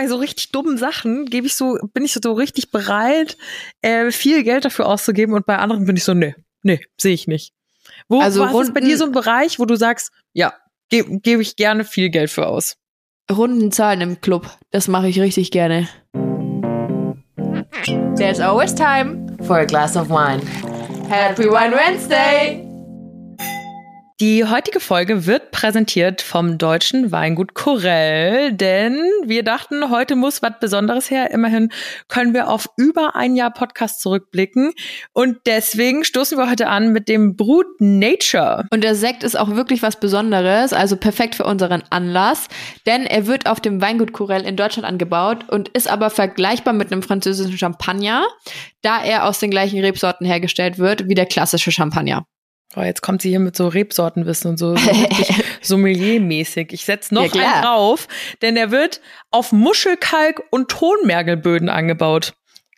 bei so richtig dummen Sachen gebe ich so, bin ich so richtig bereit, äh, viel Geld dafür auszugeben und bei anderen bin ich so, nee, nee, sehe ich nicht. Wo Also was ist bei dir so ein Bereich, wo du sagst, ja, gebe geb ich gerne viel Geld für aus? Runden Zahlen im Club, das mache ich richtig gerne. There's always time for a glass of wine. Happy Wine Wednesday! Die heutige Folge wird präsentiert vom deutschen Weingut Corell, denn wir dachten, heute muss was Besonderes her. Immerhin können wir auf über ein Jahr Podcast zurückblicken und deswegen stoßen wir heute an mit dem Brut Nature. Und der Sekt ist auch wirklich was Besonderes, also perfekt für unseren Anlass, denn er wird auf dem Weingut Corell in Deutschland angebaut und ist aber vergleichbar mit einem französischen Champagner, da er aus den gleichen Rebsorten hergestellt wird wie der klassische Champagner. Oh, jetzt kommt sie hier mit so Rebsortenwissen und so, so richtig Sommelier-mäßig. Ich setz noch Ja, einen drauf, denn der wird auf Muschelkalk und Tonmergelböden angebaut.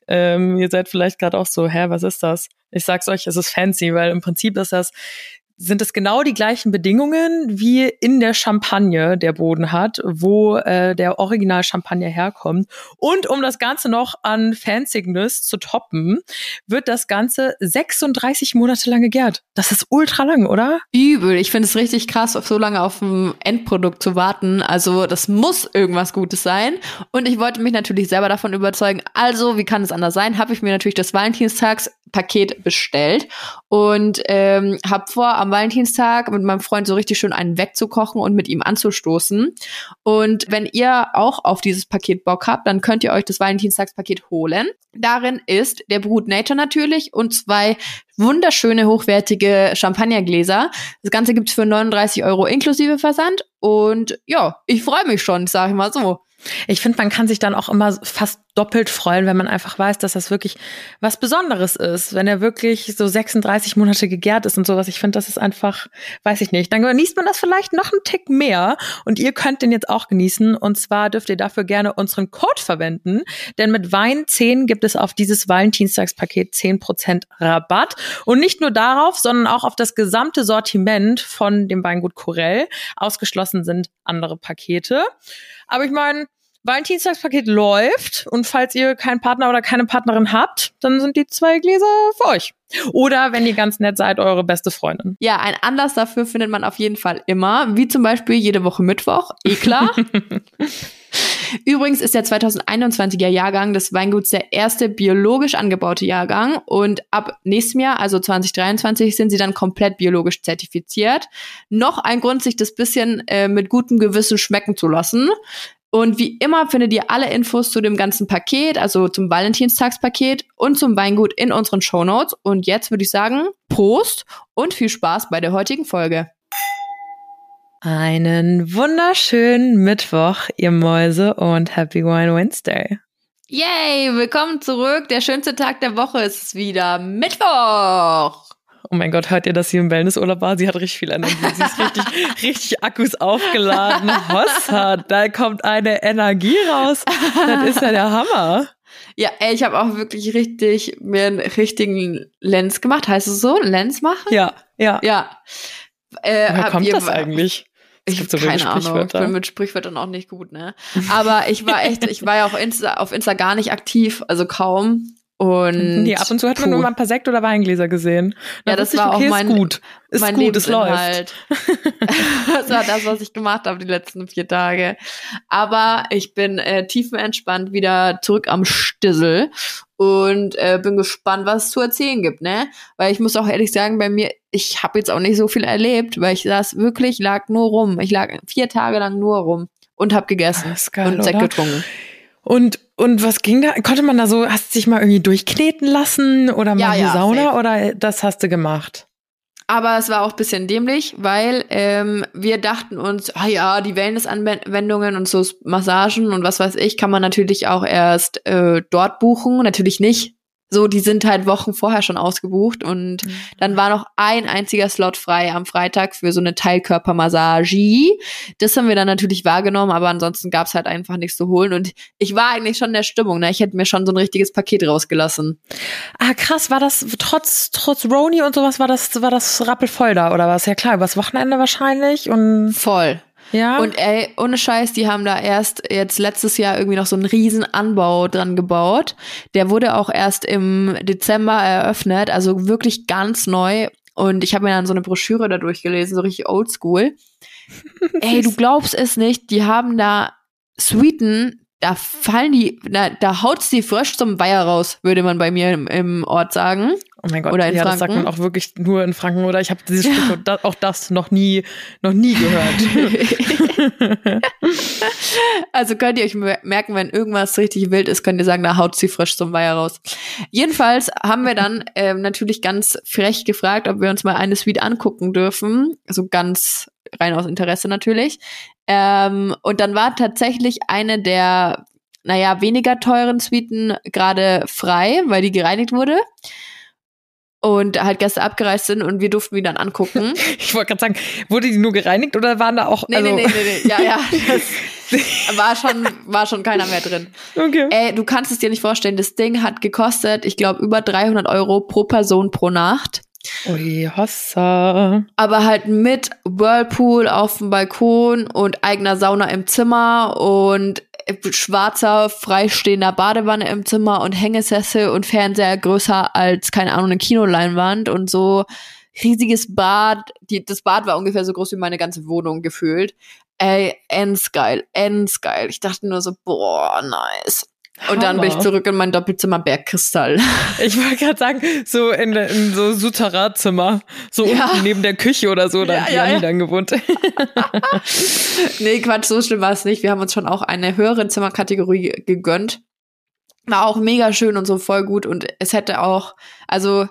Ähm, ihr seid vielleicht gerade auch so, hä, was ist das? Ich sag's euch, es ist fancy, weil im Prinzip ist das sind es genau die gleichen Bedingungen wie in der Champagne der Boden hat, wo äh, der Original Champagner herkommt. Und um das Ganze noch an Fanciness zu toppen, wird das Ganze 36 Monate lang gegärt. Das ist ultra lang, oder? Übel. Ich finde es richtig krass, auf so lange auf ein Endprodukt zu warten. Also das muss irgendwas Gutes sein. Und ich wollte mich natürlich selber davon überzeugen. Also, wie kann es anders sein? Habe ich mir natürlich das Valentinstagspaket bestellt und ähm, habe vor, am Valentinstag mit meinem Freund so richtig schön einen wegzukochen und mit ihm anzustoßen. Und wenn ihr auch auf dieses Paket Bock habt, dann könnt ihr euch das Valentinstagspaket holen. Darin ist der Brut Nature natürlich und zwei wunderschöne, hochwertige Champagnergläser. Das Ganze gibt's für 39 Euro inklusive Versand. Und ja, ich freue mich schon, sag ich mal so. Ich finde, man kann sich dann auch immer fast doppelt freuen, wenn man einfach weiß, dass das wirklich was Besonderes ist. Wenn er wirklich so 36 Monate gegärt ist und sowas. Ich finde, das ist einfach, weiß ich nicht. Dann genießt man das vielleicht noch einen Tick mehr. Und ihr könnt den jetzt auch genießen. Und zwar dürft ihr dafür gerne unseren Code verwenden. Denn mit Wein 10 gibt es auf dieses Valentinstagspaket 10% Rabatt. Und nicht nur darauf, sondern auch auf das gesamte Sortiment von dem Weingut Corell. Ausgeschlossen sind andere Pakete. Aber ich meine, Valentinstagspaket läuft und falls ihr keinen Partner oder keine Partnerin habt, dann sind die zwei Gläser für euch. Oder wenn ihr ganz nett seid, eure beste Freundin. Ja, ein Anlass dafür findet man auf jeden Fall immer, wie zum Beispiel jede Woche Mittwoch. Eh klar. Übrigens ist der 2021er Jahrgang des Weinguts der erste biologisch angebaute Jahrgang und ab nächstem Jahr, also 2023, sind sie dann komplett biologisch zertifiziert. Noch ein Grund, sich das bisschen äh, mit gutem Gewissen schmecken zu lassen. Und wie immer findet ihr alle Infos zu dem ganzen Paket, also zum Valentinstagspaket und zum Weingut in unseren Shownotes. Und jetzt würde ich sagen, Prost und viel Spaß bei der heutigen Folge. Einen wunderschönen Mittwoch, ihr Mäuse, und Happy Wine Wednesday. Yay, willkommen zurück. Der schönste Tag der Woche ist wieder. Mittwoch. Oh mein Gott, hört ihr, dass sie im Wellnessurlaub war? Sie hat richtig viel Energie. Sie ist richtig, richtig Akkus aufgeladen. Hossa, da kommt eine Energie raus. Das ist ja der Hammer. Ja, ey, ich habe auch wirklich richtig mir einen richtigen Lens gemacht. Heißt es so? Lens machen? Ja, ja. Ja. Äh, Woher kommt ihr- das eigentlich? Es Ich habe so keine Ahnung. Ich bin mit Sprichwörtern auch nicht gut, ne? Aber ich war echt, ich war ja auch Insta, auf Insta gar nicht aktiv, also kaum. Und Nee, ab und zu hat man nur mal ein paar Sekt- oder Weingläser gesehen. Ja, Da das wusste ich, war auch okay, mein- ist gut. Ist mein gut, es läuft. Das war das, was ich gemacht habe die letzten vier Tage. Aber ich bin äh, tiefenentspannt wieder zurück am Stissel und äh, bin gespannt, was es zu erzählen gibt, ne? Weil ich muss auch ehrlich sagen, bei mir, ich habe jetzt auch nicht so viel erlebt, weil ich saß wirklich, lag nur rum. Ich lag vier Tage lang nur rum und habe gegessen geil, und Sekt getrunken. Und, und was ging da? Konnte man da so, hast du dich mal irgendwie durchkneten lassen oder mal Ja, die ja, Sauna safe. oder das hast du gemacht? Aber es war auch ein bisschen dämlich, weil ähm, wir dachten uns, ah ja, die Wellness-Anwendungen und so Massagen und was weiß ich, kann man natürlich auch erst äh, dort buchen. Natürlich nicht. So, die sind halt Wochen vorher schon ausgebucht und dann war noch ein einziger Slot frei am Freitag für so eine Teilkörpermassage. Das haben wir dann natürlich wahrgenommen, aber ansonsten gab's halt einfach nichts zu holen und ich war eigentlich schon in der Stimmung, ne? Ich hätte mir schon so ein richtiges Paket rausgelassen. Ah, krass, war das trotz, trotz Roni und sowas, war das, war das rappelvoll da oder was? Ja klar, übers Wochenende wahrscheinlich und Voll. Ja. Und ey, ohne Scheiß, die haben da erst jetzt letztes Jahr irgendwie noch so einen riesen Anbau dran gebaut. Der wurde auch erst im Dezember eröffnet, also wirklich ganz neu. Und ich habe mir dann so eine Broschüre da durchgelesen, so richtig oldschool. ey, du glaubst es nicht, die haben da Suiten, da fallen die, da, da haut's die frisch zum Weiher raus, würde man bei mir im, im Ort sagen. Oh mein Gott, Oder in ja, das sagt Franken. man auch wirklich nur in Franken, oder? Ich habe dieses Sprichwort, da, auch das noch nie, noch nie gehört. Also könnt ihr euch mer- merken, wenn irgendwas richtig wild ist, könnt ihr sagen, da haut sie frisch zum Weiher raus. Jedenfalls haben wir dann ähm, natürlich ganz frech gefragt, ob wir uns mal eine Suite angucken dürfen. Also ganz rein aus Interesse natürlich. Ähm, und dann war tatsächlich eine der, naja, weniger teuren Suiten gerade frei, weil die gereinigt wurde. Und halt Gäste abgereist sind und wir durften die dann angucken. ich wollte gerade sagen, wurde die nur gereinigt oder waren da auch, Nee, also, nee, nee, nee, nee. Ja, ja. Das war schon, war schon keiner mehr drin. okay. Ey, du kannst es dir nicht vorstellen, das Ding hat gekostet, ich glaube, über 300 Euro pro Person pro Nacht. Ui, Hossa. Aber halt mit Whirlpool auf dem Balkon und eigener Sauna im Zimmer und schwarzer, freistehender Badewanne im Zimmer und Hängesessel und Fernseher größer als, keine Ahnung, eine Kinoleinwand und so riesiges Bad. Die, das Bad war ungefähr so groß wie meine ganze Wohnung gefühlt. Ey, endgeil, endgeil. Ich dachte nur so, boah, nice. Und dann bin ich Hammer. zurück in mein Doppelzimmer Bergkristall. Ich wollte gerade sagen, so in, in so Souterrain-Zimmer, so Ja. unten neben der Küche oder so, da Ja, hat ja, ja. dann gewohnt. nee, Quatsch, so schlimm war es nicht. Wir haben uns schon auch eine höhere Zimmerkategorie gegönnt. War auch mega schön und so voll gut. Und es hätte auch, also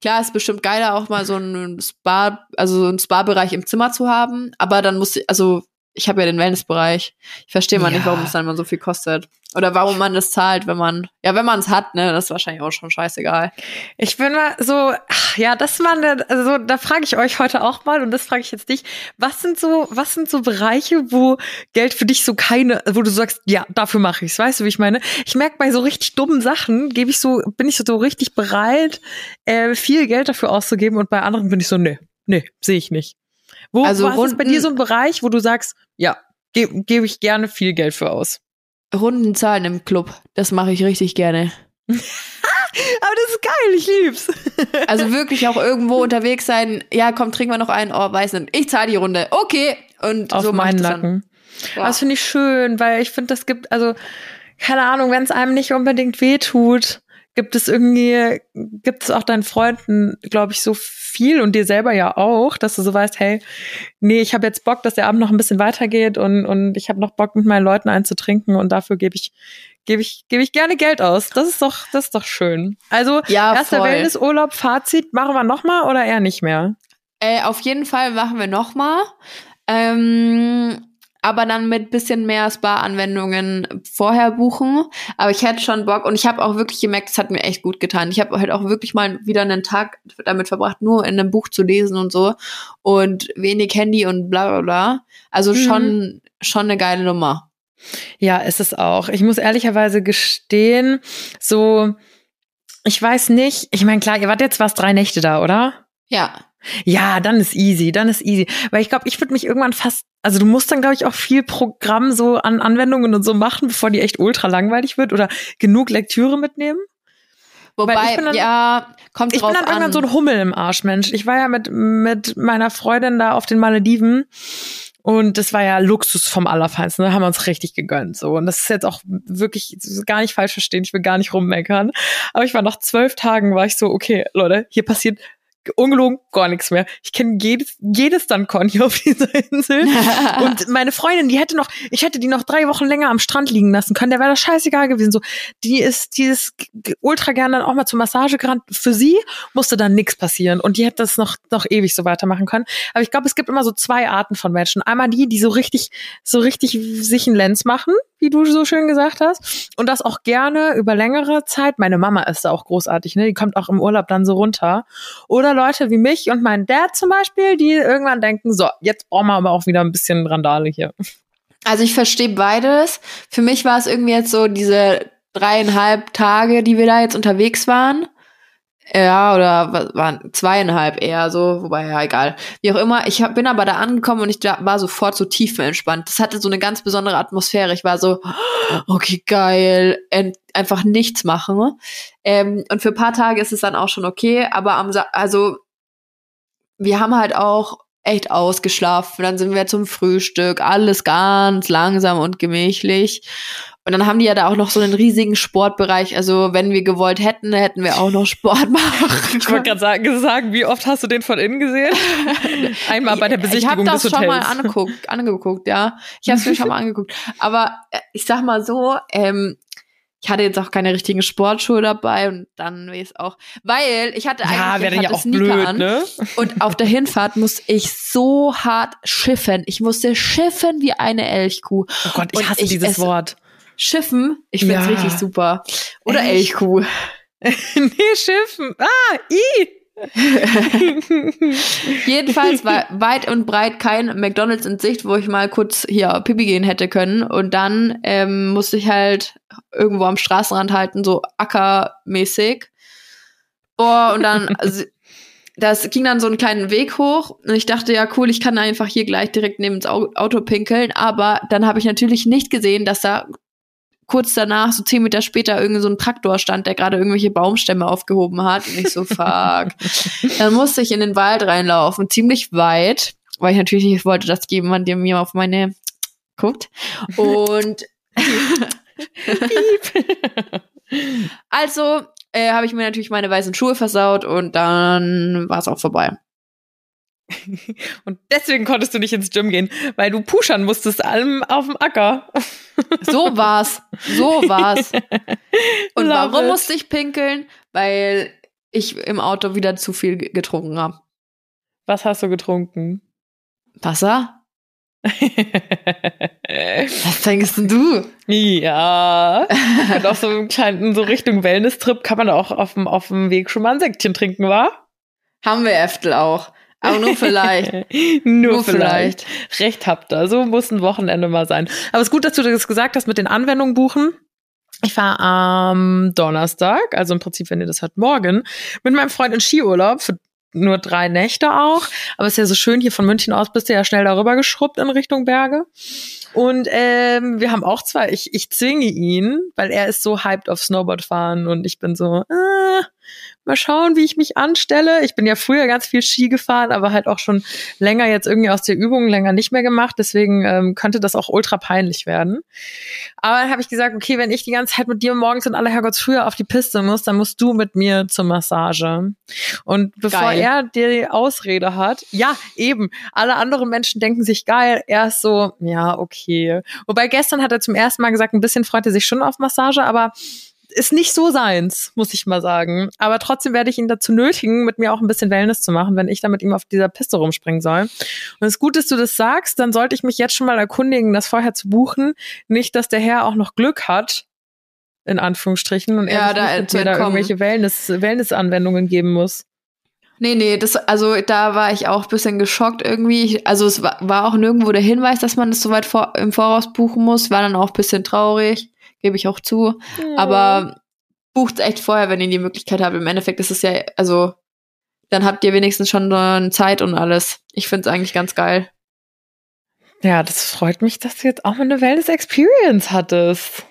klar, ist bestimmt geiler, auch mal so ein Spa, also so ein Spa-Bereich im Zimmer zu haben. Aber dann muss, also ich habe ja den Wellnessbereich. Ich verstehe mal nicht, Ja. warum es dann immer so viel kostet. Oder warum man das zahlt, wenn man, ja, wenn man es hat, ne, das ist wahrscheinlich auch schon scheißegal. Ich bin mal so, ach, ja, das war eine, also da frage ich euch heute auch mal und das frage ich jetzt dich. Was sind so, was sind so Bereiche, wo Geld für dich so keine, wo du sagst, ja, dafür mache ich's, weißt du, wie ich meine? Ich merke bei so richtig dummen Sachen, gebe ich so, bin ich so richtig bereit, äh, viel Geld dafür auszugeben und bei anderen bin ich so, nee, nee, sehe ich nicht. Wo Also was ist bei dir so ein Bereich, wo du sagst, ja, gebe geb ich gerne viel Geld für aus? Runden Zahlen im Club, das mache ich richtig gerne. Aber das ist geil, ich lieb's. Also wirklich auch irgendwo unterwegs sein. Ja, komm, trinken wir noch einen. Oh, weiß nicht. Ich zahle die Runde. Okay. Und Auf so meinen. Nacken. Ja. Das finde ich schön, weil ich finde, das gibt, also, keine Ahnung, wenn es einem nicht unbedingt wehtut, gibt es irgendwie, gibt es auch deinen Freunden, glaube ich, so viel und dir selber ja auch, dass du so weißt, hey, nee, ich habe jetzt Bock, dass der Abend noch ein bisschen weitergeht und, und ich habe noch Bock, mit meinen Leuten einzutrinken und dafür gebe ich, gebe ich, gebe ich gerne Geld aus. Das ist doch, das ist doch schön. Also, Ja, erster voll. Wellnessurlaub, Fazit, machen wir nochmal oder eher nicht mehr? Äh, auf jeden Fall machen wir noch mal. Ähm, aber dann mit bisschen mehr Spa-Anwendungen vorher buchen. Aber ich hätte schon Bock und ich habe auch wirklich gemerkt, es hat mir echt gut getan. Ich habe halt auch wirklich mal wieder einen Tag damit verbracht, nur in einem Buch zu lesen und so und wenig Handy und bla bla bla. Also Mhm. schon schon eine geile Nummer. Ja, ist es auch. Ich muss ehrlicherweise gestehen, so, ich weiß nicht, ich meine, klar, ihr wart jetzt was drei Nächte da, oder? Ja. Ja, dann ist easy, dann ist easy. Weil ich glaube, ich würde mich irgendwann fast, also du musst dann, glaube ich, auch viel Programm so an Anwendungen und so machen, bevor die echt ultra langweilig wird oder genug Lektüre mitnehmen. Weil Wobei, ich bin dann- ja, kommt Ich bin dann irgendwann an. so ein Hummel im Arsch, Mensch. Ich war ja mit, mit meiner Freundin da auf den Malediven und das war ja Luxus vom Allerfeinsten. Da haben wir uns richtig gegönnt. So. Und das ist jetzt auch wirklich gar nicht falsch verstehen. Ich will gar nicht rummeckern. Aber ich war nach zwölf Tagen, war ich so, okay, Leute, hier passiert ungelogen gar nichts mehr. Ich kenne jedes, jedes Dankon hier auf dieser Insel. Und meine Freundin, die hätte noch, ich hätte die noch drei Wochen länger am Strand liegen lassen können. Der wäre das scheißegal gewesen. So, die ist, die ist ultra gern dann auch mal zur Massage gerannt. Für sie musste dann nichts passieren. Und die hätte das noch, noch ewig so weitermachen können. Aber ich glaube, es gibt immer so zwei Arten von Menschen. Einmal die, die so richtig, so richtig sich einen Lenz machen, wie du so schön gesagt hast. Und das auch gerne über längere Zeit. Meine Mama ist da auch großartig, ne? Die kommt auch im Urlaub dann so runter. Oder Leute wie mich und mein Dad zum Beispiel, die irgendwann denken, so, jetzt brauchen wir aber auch wieder ein bisschen Randale hier. Also ich verstehe beides. Für mich war es irgendwie jetzt so diese dreieinhalb Tage, die wir da jetzt unterwegs waren. Ja, oder wa- waren zweieinhalb eher so, wobei ja egal. Wie auch immer, ich hab, bin aber da angekommen und ich war sofort so tiefenentspannt. Das hatte so eine ganz besondere Atmosphäre. Ich war so, okay, geil, en- einfach nichts machen. Ähm, und für ein paar Tage ist es dann auch schon okay, aber am, also wir haben halt auch echt ausgeschlafen. Dann sind wir zum Frühstück, alles ganz langsam und gemächlich. Und dann haben die ja da auch noch so einen riesigen Sportbereich. Also wenn wir gewollt hätten, hätten wir auch noch Sport machen Ich wollte gerade sagen, sagen, wie oft hast du den von innen gesehen? Einmal bei der Besichtigung ich habe das des schon Hotels. mal angeguckt, angeguckt, ja. Ich habe es mir schon mal angeguckt. Aber äh, ich sag mal so, ähm, ich hatte jetzt auch keine richtigen Sportschuhe dabei und dann weiß ich auch, weil ich hatte ja, eigentlich wäre ich ja hatte auch Sneaker blöd, an ne? und auf der Hinfahrt musste ich so hart schiffen. Ich musste schiffen wie eine Elchkuh. Oh Gott, ich hasse ich dieses esse- Wort. Schiffen, ich find's Ja. richtig super. Oder Echt? Elchkuh. nee, Schiffen. Ah, i. Jedenfalls war weit und breit kein McDonalds in Sicht, wo ich mal kurz hier Pipi gehen hätte können. Und dann ähm, musste ich halt irgendwo am Straßenrand halten, so ackermäßig. Boah, und dann, also, das ging dann so einen kleinen Weg hoch. Und ich dachte, ja, cool, ich kann einfach hier gleich direkt neben ins Au- Auto pinkeln. Aber dann habe ich natürlich nicht gesehen, dass da kurz danach, so zehn Meter später, irgend so ein Traktor stand, der gerade irgendwelche Baumstämme aufgehoben hat. Und ich so, fuck. Dann musste ich in den Wald reinlaufen, ziemlich weit, weil ich natürlich nicht wollte, dass jemand der mir auf meine guckt. Und also äh, habe ich mir natürlich meine weißen Schuhe versaut und dann war es auch vorbei. Und deswegen konntest du nicht ins Gym gehen, weil du pushern musstest allem auf dem Acker. So war's. So war's. Und Love warum it. musste ich pinkeln? Weil ich im Auto wieder zu viel ge- getrunken habe. Was hast du getrunken? Wasser? Was denkst denn du? ja. Und auf so einem kleinen, so Richtung Wellness-Trip kann man auch auf dem, auf dem Weg schon mal ein Säckchen trinken, wa? Haben wir Äftel auch. Aber nur vielleicht. Nur, Nur vielleicht. Recht habt ihr. So muss ein Wochenende mal sein. Aber es ist gut, dass du das gesagt hast mit den Anwendungen buchen. Ich war am Donnerstag, also im Prinzip, wenn ihr das hört, morgen, mit meinem Freund in Skiurlaub für nur drei Nächte auch. Aber es ist ja so schön, hier von München aus bist du ja schnell darüber geschrubbt in Richtung Berge. Und ähm, wir haben auch zwar, ich, ich zwinge ihn, weil er ist so hyped auf Snowboard fahren und ich bin so, äh, mal schauen, wie ich mich anstelle. Ich bin ja früher ganz viel Ski gefahren, aber halt auch schon länger jetzt irgendwie aus der Übung länger nicht mehr gemacht. Deswegen ähm, könnte das auch ultra peinlich werden. Aber dann habe ich gesagt, okay, wenn ich die ganze Zeit mit dir morgens in aller Herrgottsfrühe auf die Piste muss, dann musst du mit mir zur Massage. Und bevor Geil. er die Ausrede hat, ja, eben, alle anderen Menschen denken sich geil, er ist so, ja, okay. Wobei gestern hat er zum ersten Mal gesagt, ein bisschen freut er sich schon auf Massage, aber ist nicht so seins, muss ich mal sagen. Aber trotzdem werde ich ihn dazu nötigen, mit mir auch ein bisschen Wellness zu machen, wenn ich da mit ihm auf dieser Piste rumspringen soll. Und es ist gut, dass du das sagst, dann sollte ich mich jetzt schon mal erkundigen, das vorher zu buchen. Nicht, dass der Herr auch noch Glück hat, in Anführungsstrichen, und er Ja, sich da mit mir da irgendwelche Wellness, Wellness-Anwendungen geben muss. Nee, nee, das, also da war ich auch ein bisschen geschockt irgendwie. Ich, also es war, war auch nirgendwo der Hinweis, dass man das so weit vor, im Voraus buchen muss. War dann auch ein bisschen traurig, gebe ich auch zu. Aber bucht echt vorher, wenn ihr die Möglichkeit habt. Im Endeffekt ist es ja, also dann habt ihr wenigstens schon Zeit und alles. Ich find's eigentlich ganz geil. ja, das freut mich, dass du jetzt auch mal eine Wellness-Experience hattest.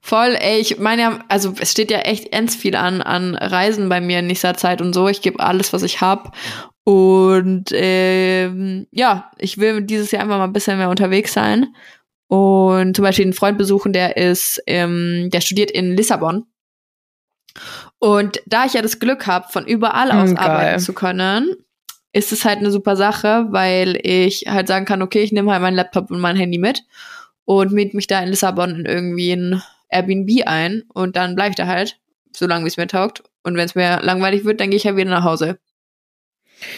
Voll, ey, ich meine ja, also es steht ja echt ends viel an, an Reisen bei mir in nächster Zeit und so. Ich gebe alles, was ich hab Und ähm, ja, ich will dieses Jahr einfach mal ein bisschen mehr unterwegs sein. Und zum Beispiel einen Freund besuchen, der ist, ähm, der studiert in Lissabon. Und da ich ja das Glück habe, von überall aus geil. arbeiten zu können, ist es halt eine super Sache, weil ich halt sagen kann, okay, ich nehme halt meinen Laptop und mein Handy mit und miete mich da in Lissabon in irgendwie ein Airbnb ein und dann bleibe ich da halt, solange wie es mir taugt. Und wenn es mir langweilig wird, dann gehe ich halt wieder nach Hause.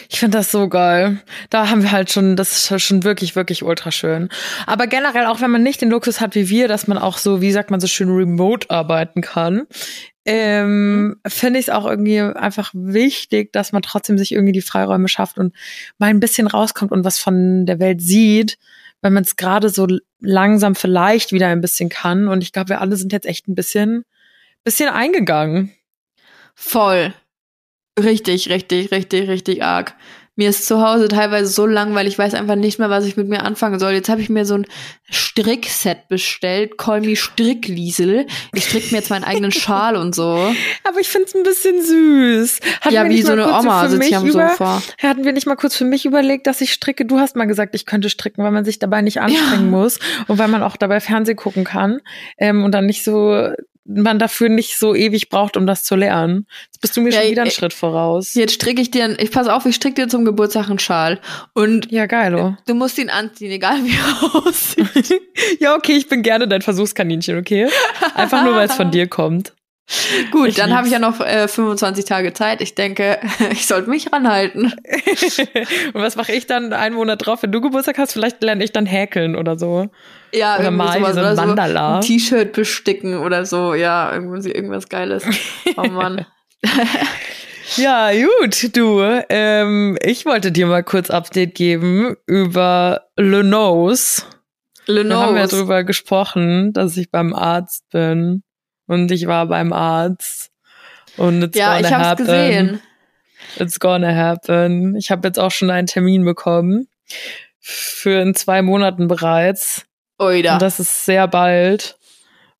Ich finde das so geil. Da haben wir halt schon, das ist schon wirklich, wirklich ultra schön. Aber generell, auch wenn man nicht den Luxus hat wie wir, dass man auch so, wie sagt man so schön, remote arbeiten kann, ähm, finde ich es auch irgendwie einfach wichtig, dass man trotzdem sich irgendwie die Freiräume schafft und mal ein bisschen rauskommt und was von der Welt sieht, wenn man es gerade so langsam vielleicht wieder ein bisschen kann. Und ich glaube, wir alle sind jetzt echt ein bisschen, bisschen eingegangen. Voll. Richtig, richtig, richtig, richtig arg. Mir ist zu Hause teilweise so langweilig, ich weiß einfach nicht mehr, was ich mit mir anfangen soll. Jetzt habe ich mir so ein Strickset bestellt, Call me Strickliesel. Ich stricke mir jetzt meinen eigenen Schal und so. Aber ich finde es ein bisschen süß. Hatten ja, wie so eine Oma sitzt hier am über, Sofa. Hatten wir nicht mal kurz für mich überlegt, dass ich stricke? Du hast mal gesagt, ich könnte stricken, weil man sich dabei nicht anstrengen ja. muss und weil man auch dabei Fernsehen gucken kann ähm, und dann nicht so man dafür nicht so ewig braucht, um das zu lernen. Jetzt bist du mir ja, schon wieder einen Schritt voraus. Jetzt stricke ich dir, ich pass auf, ich stricke dir zum Geburtstag einen Schal. Und ja, geil, oh. du musst ihn anziehen, egal wie er aussieht. ja, okay, ich bin gerne dein Versuchskaninchen, okay? Einfach nur, weil es von dir kommt. Gut, ich dann habe ich ja noch äh, 25 Tage Zeit. Ich denke, ich sollte mich ranhalten. Und was mache ich dann einen Monat drauf, wenn du Geburtstag hast? Vielleicht lerne ich dann häkeln oder so. Ja, oder mal so ein Mandala. So T-Shirt besticken oder so. Ja, irgendwas, irgendwas Geiles. Oh Mann. ja, gut, du. Ähm, ich wollte dir mal kurz Update geben über Le Nose. Le Nose. Wir haben ja drüber gesprochen, dass ich beim Arzt bin und ich war beim Arzt und it's ja, gonna ich hab's happen. gesehen. It's gonna happen. Ich habe jetzt auch schon einen Termin bekommen für in zwei Monaten bereits. Oida. Und das ist sehr bald.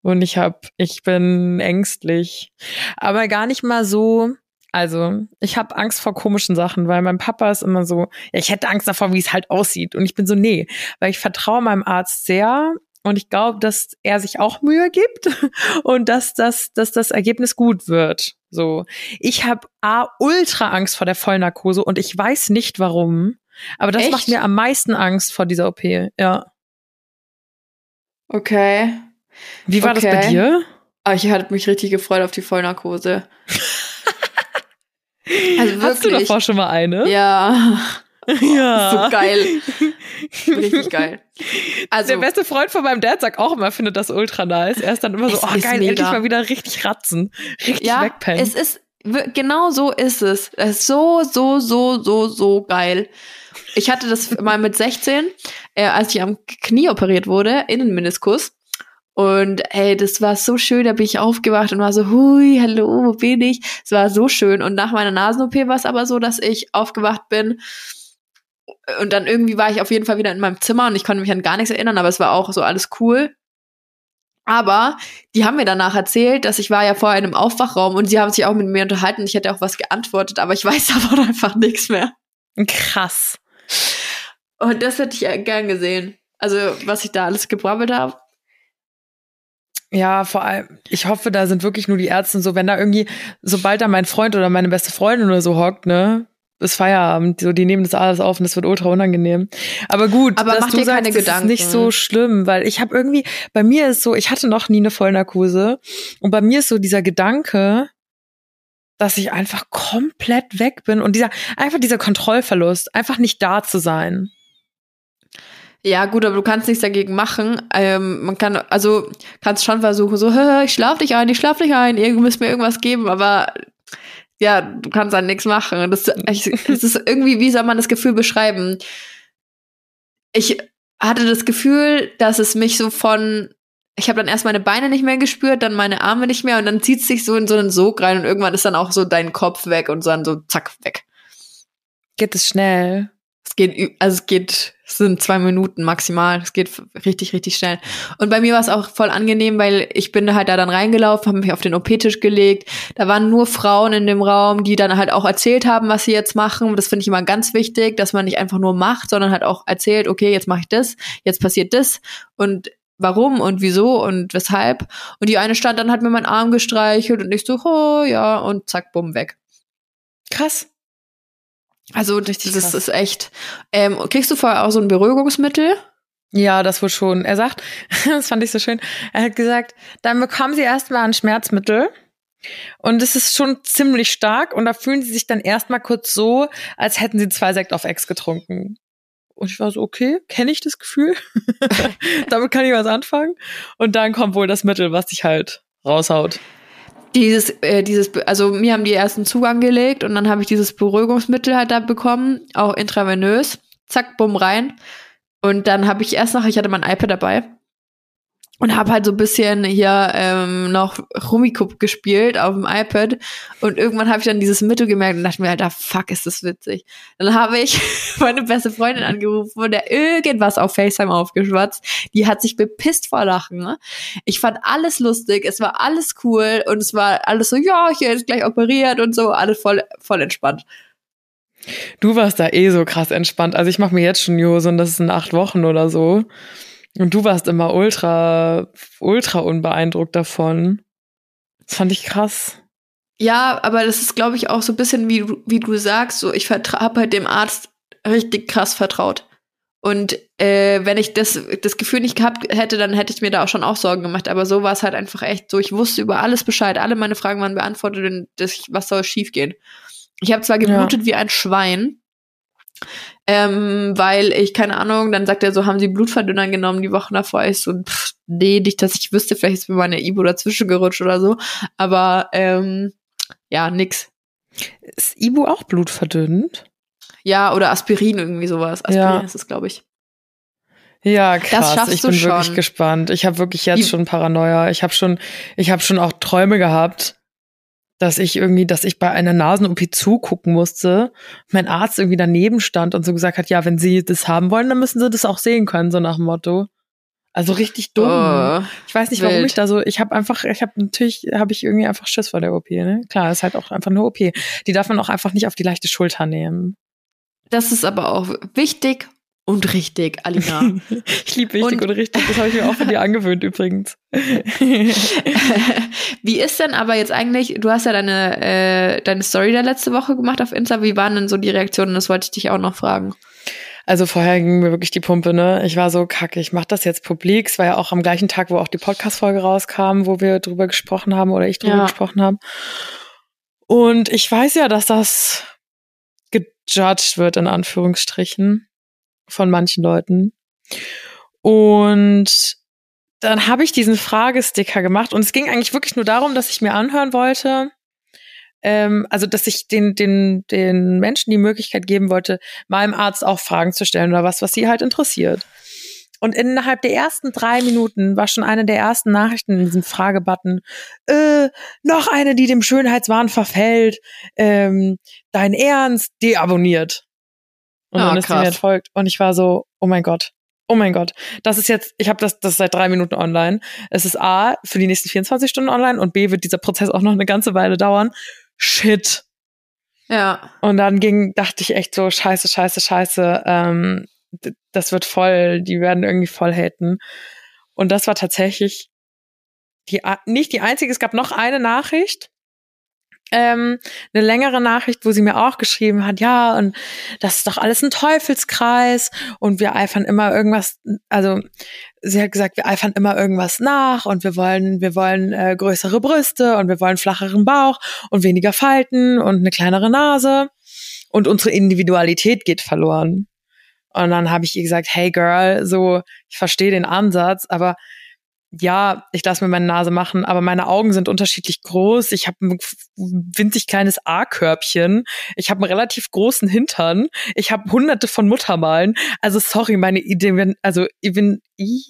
Und ich hab, ich bin ängstlich, aber gar nicht mal so. Also, ich habe Angst vor komischen Sachen, weil mein Papa ist immer so, ja, ich hätte Angst davor, wie es halt aussieht. Und ich bin so, nee, weil ich vertraue meinem Arzt sehr und ich glaube, dass er sich auch Mühe gibt und dass das, dass das Ergebnis gut wird. So, ich habe a ultra Angst vor der Vollnarkose und ich weiß nicht warum, aber das Echt? macht mir am meisten Angst vor dieser OP. Ja. Okay. Wie war okay. das bei dir? Ah, ich hatte mich richtig gefreut auf die Vollnarkose. also wirklich. Hast du davor schon mal eine? Ja. ja. So geil. Richtig geil. Also, der beste Freund von meinem Dad sagt auch immer, findet das ultra nice. Er ist dann immer so, oh geil, mega. endlich mal wieder richtig ratzen. Richtig ja, wegpennen. Es ist, genau so ist es. Es ist so, so, so, so, so geil. Ich hatte das mal mit 16, äh, als ich am Knie operiert wurde, Innenmeniskus. Und ey, das war so schön, da bin ich aufgewacht und war so, hui, hallo, wo bin ich? Es war so schön. Und nach meiner Nasen-OP war es aber so, dass ich aufgewacht bin und dann irgendwie war ich auf jeden Fall wieder in meinem Zimmer und ich konnte mich an gar nichts erinnern, aber es war auch so alles cool. Aber die haben mir danach erzählt, dass ich war ja vorher in einem Aufwachraum und sie haben sich auch mit mir unterhalten. Ich hätte auch was geantwortet, aber ich weiß davon einfach nichts mehr. Krass. Und das hätte ich gern gesehen. Also, was ich da alles gebrabbelt habe. Ja, vor allem, ich hoffe, da sind wirklich nur die Ärzte und so, wenn da irgendwie, sobald da mein Freund oder meine beste Freundin oder so hockt, ne, ist Feierabend, so die nehmen das alles auf und das wird ultra unangenehm. Aber gut, aber dass du sagst, keine das ist nicht so schlimm, weil ich habe irgendwie bei mir ist so, ich hatte noch nie eine Vollnarkose und bei mir ist so dieser Gedanke, dass ich einfach komplett weg bin und dieser einfach dieser Kontrollverlust, einfach nicht da zu sein. Ja, gut, aber du kannst nichts dagegen machen. Ähm, man kann, also kannst schon versuchen, so, ich schlaf dich ein, ich schlaf dich ein, ihr müsst mir irgendwas geben, aber ja, du kannst dann nichts machen. Das, ich, das ist irgendwie, wie soll man das Gefühl beschreiben? Ich hatte das Gefühl, dass es mich so von, ich habe dann erst meine Beine nicht mehr gespürt, dann meine Arme nicht mehr und dann zieht es sich so in so einen Sog rein und irgendwann ist dann auch so dein Kopf weg und dann so zack weg. Geht es schnell? Es geht, also es geht, es sind zwei Minuten maximal. Es geht richtig, richtig schnell. Und bei mir war es auch voll angenehm, weil ich bin halt da dann reingelaufen, habe mich auf den OP-Tisch gelegt. Da waren nur Frauen in dem Raum, die dann halt auch erzählt haben, was sie jetzt machen. Das finde ich immer ganz wichtig, dass man nicht einfach nur macht, sondern halt auch erzählt, okay, jetzt mache ich das, jetzt passiert das und warum und wieso und weshalb. Und die eine stand dann, hat mir meinen Arm gestreichelt und ich so, oh ja, und zack, bumm, weg. Krass. Also Richtig das krass. ist echt. Ähm, kriegst du vorher auch so ein Beruhigungsmittel? Ja, das wohl schon. Er sagt, das fand ich so schön. Er hat gesagt, dann bekommen Sie erstmal ein Schmerzmittel. Und es ist schon ziemlich stark und da fühlen sie sich dann erstmal kurz so, als hätten sie zwei Sekt auf Ex getrunken. Und ich war so, okay, kenne ich das Gefühl? Damit kann ich was anfangen. Und dann kommt wohl das Mittel, was dich halt raushaut. Dieses, äh, dieses, also mir haben die ersten Zugang gelegt und dann habe ich dieses Beruhigungsmittel halt da bekommen, auch intravenös. Zack, bumm rein. Und dann habe ich erst noch, ich hatte mein iPad dabei. Und habe halt so bisschen hier ähm, noch Rummikub gespielt auf dem iPad und irgendwann habe ich dann dieses Mittel gemerkt und dachte mir, Alter, fuck, ist das witzig. Dann habe ich meine beste Freundin angerufen und der irgendwas auf FaceTime aufgeschwatzt. Die hat sich bepisst vor Lachen. Ne? Ich fand alles lustig, es war alles cool und es war alles so, ja, ich jetzt gleich operiert und so, alles voll, voll entspannt. Du warst da eh so krass entspannt. Also ich mache mir jetzt schon Jose und das ist in acht Wochen oder so. Und du warst immer ultra, ultra unbeeindruckt davon. Das fand ich krass. Ja, aber das ist, glaube ich, auch so ein bisschen, wie, wie du sagst, so ich habe halt dem Arzt richtig krass vertraut. Und äh, wenn ich das, das Gefühl nicht gehabt hätte, dann hätte ich mir da auch schon auch Sorgen gemacht. Aber so war es halt einfach echt so. Ich wusste über alles Bescheid. Alle meine Fragen waren beantwortet und das, was soll schiefgehen. Ich habe zwar geblutet ja. wie ein Schwein, ähm, weil ich, keine Ahnung, dann sagt er so, haben sie Blutverdünner genommen die Wochen davor? Ich so, pff, nee, nicht, dass ich wüsste, vielleicht ist mir meine Ibo dazwischen gerutscht oder so. Aber ähm, ja, nix. Ist Ibu auch blutverdünnt? Ja, oder Aspirin, irgendwie sowas. Aspirin ja. ist es, glaube ich. Ja, krass. ich bin schon. wirklich gespannt. Ich habe wirklich jetzt Die schon Paranoia. Ich habe schon, ich habe schon auch Träume gehabt, dass ich irgendwie, dass ich bei einer Nasen-OP zugucken musste, mein Arzt irgendwie daneben stand und so gesagt hat, ja, wenn Sie das haben wollen, dann müssen Sie das auch sehen können, so nach dem Motto. Also richtig dumm. Oh, ich weiß nicht, warum wild. ich da so, ich habe einfach, ich habe natürlich, habe ich irgendwie einfach Schiss vor der OP, ne? Klar, ist halt auch einfach eine OP. Die darf man auch einfach nicht auf die leichte Schulter nehmen. Das ist aber auch wichtig und richtig, Alina. ich liebe wichtig und, und, richtig. Das habe ich mir auch von dir angewöhnt übrigens. wie ist denn aber jetzt eigentlich, du hast ja deine, äh, deine Story da letzte Woche gemacht auf Insta. Wie waren denn so die Reaktionen? Das wollte ich dich auch noch fragen. Also vorher ging mir wirklich die Pumpe, ne? Ich war so kacke, ich mache das jetzt publik. Es war ja auch am gleichen Tag, wo auch die Podcast-Folge rauskam, wo wir drüber gesprochen haben oder ich drüber ja. gesprochen habe. Und ich weiß ja, dass das gejudged wird, in Anführungsstrichen von manchen Leuten. Und dann habe ich diesen Fragesticker gemacht und es ging eigentlich wirklich nur darum, dass ich mir anhören wollte, ähm, also dass ich den, den, den Menschen die Möglichkeit geben wollte, meinem Arzt auch Fragen zu stellen oder was, was sie halt interessiert. Und innerhalb der ersten drei Minuten war schon eine der ersten Nachrichten in diesem Fragebutton, äh, noch eine, die dem Schönheitswahn verfällt, ähm, dein Ernst, deabonniert. Und ja, dann ist krass. mir entfolgt. Und ich war so, oh mein Gott. Oh mein Gott, das ist jetzt, ich habe das, das ist seit drei Minuten online. Es ist A, für die nächsten 24 Stunden online und B, wird dieser Prozess auch noch eine ganze Weile dauern. Shit. Ja. Und dann ging, dachte ich echt so, scheiße, scheiße, scheiße, ähm, das wird voll, die werden irgendwie voll haten. Und das war tatsächlich die, nicht die einzige, es gab noch eine Nachricht, ähm, eine längere Nachricht, wo sie mir auch geschrieben hat, ja, und das ist doch alles ein Teufelskreis und wir eifern immer irgendwas, also sie hat gesagt, wir eifern immer irgendwas nach und wir wollen, wir wollen äh, größere Brüste und wir wollen flacheren Bauch und weniger Falten und eine kleinere Nase und unsere Individualität geht verloren. Und dann habe ich ihr gesagt, hey Girl, so, ich verstehe den Ansatz, aber ja, ich lasse mir meine Nase machen, aber meine Augen sind unterschiedlich groß. Ich habe ein winzig kleines A-Körbchen. Ich habe einen relativ großen Hintern. Ich habe hunderte von Muttermalen. Also sorry, meine Idee, also ich bin I,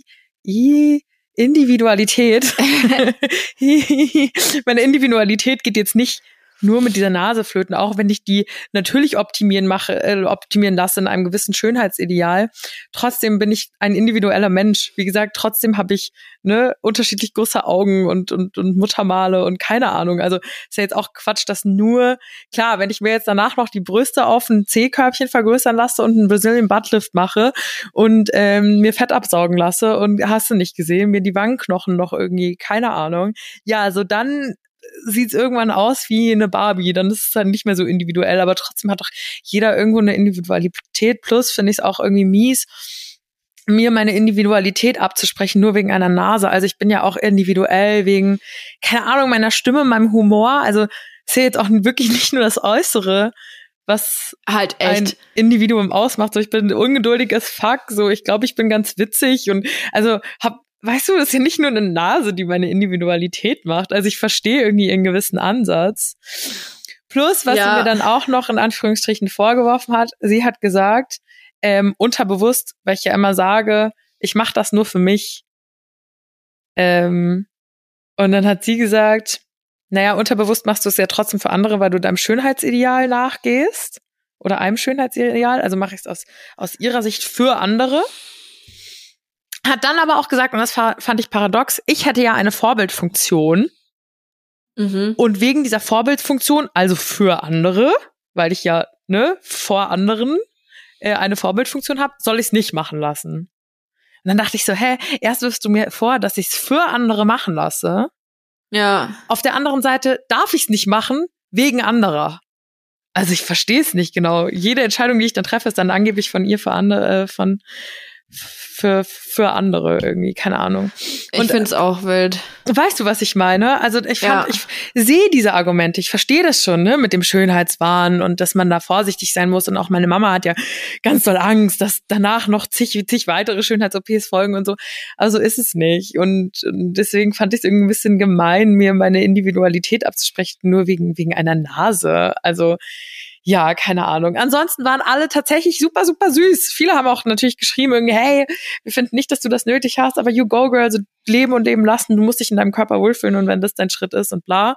I, Individualität. meine Individualität geht jetzt nicht nur mit dieser Naseflöten, auch wenn ich die natürlich optimieren mache, äh, optimieren lasse in einem gewissen Schönheitsideal. Trotzdem bin ich ein individueller Mensch. Wie gesagt, trotzdem habe ich ne unterschiedlich große Augen und und und Muttermale und keine Ahnung. Also ist ja jetzt auch Quatsch, dass nur klar, wenn ich mir jetzt danach noch die Brüste auf ein C-Körbchen vergrößern lasse und einen Brazilian Buttlift mache und ähm, mir Fett absaugen lasse und hast du nicht gesehen, mir die Wangenknochen noch irgendwie, keine Ahnung. Ja, also dann sieht es irgendwann aus wie eine Barbie, dann ist es dann nicht mehr so individuell, aber trotzdem hat doch jeder irgendwo eine Individualität. Plus finde ich es auch irgendwie mies, mir meine Individualität abzusprechen, nur wegen einer Nase. Also ich bin ja auch individuell wegen, keine Ahnung, meiner Stimme, meinem Humor. Also sehe jetzt auch wirklich nicht nur das Äußere, was halt echt ein Individuum ausmacht. So, ich bin ungeduldiges Fuck, so ich glaube, ich bin ganz witzig und also hab weißt du, das ist ja nicht nur eine Nase, die meine Individualität macht. Also ich verstehe irgendwie einen gewissen Ansatz. Plus, was ja. sie mir dann auch noch in Anführungsstrichen vorgeworfen hat, sie hat gesagt, ähm, unterbewusst, weil ich ja immer sage, ich mache das nur für mich. Ähm, und dann hat sie gesagt, naja, unterbewusst machst du es ja trotzdem für andere, weil du deinem Schönheitsideal nachgehst oder einem Schönheitsideal. Also mache ich es aus, aus ihrer Sicht für andere. Hat dann aber auch gesagt, und das fand ich paradox, ich hätte ja eine Vorbildfunktion. Mhm. Und wegen dieser Vorbildfunktion, also für andere, weil ich ja ne, vor anderen äh, eine Vorbildfunktion habe, soll ich es nicht machen lassen. Und dann dachte ich so, hä, erst wirfst du mir vor, dass ich es für andere machen lasse. Ja. Auf der anderen Seite darf ich es nicht machen, wegen anderer. Also ich verstehe es nicht genau. Jede Entscheidung, die ich dann treffe, ist dann angeblich von ihr für andere, äh, von für, für andere irgendwie, keine Ahnung. Und, ich finde es auch wild. Weißt du, was ich meine? Also ich, fand, ja. ich sehe diese Argumente, ich verstehe das schon, ne, mit dem Schönheitswahn und dass man da vorsichtig sein muss. Und auch meine Mama hat ja ganz doll Angst, dass danach noch zig, zig weitere Schönheits-OPs folgen und so. Also ist es nicht. Und, und deswegen fand ich es irgendwie ein bisschen gemein, mir meine Individualität abzusprechen, nur wegen, wegen einer Nase. Also ja, keine Ahnung. Ansonsten waren alle tatsächlich super, super süß. Viele haben auch natürlich geschrieben, irgendwie, hey, wir finden nicht, dass du das nötig hast, aber you go, girl, so leben und leben lassen. Du musst dich in deinem Körper wohlfühlen und wenn das dein Schritt ist und bla.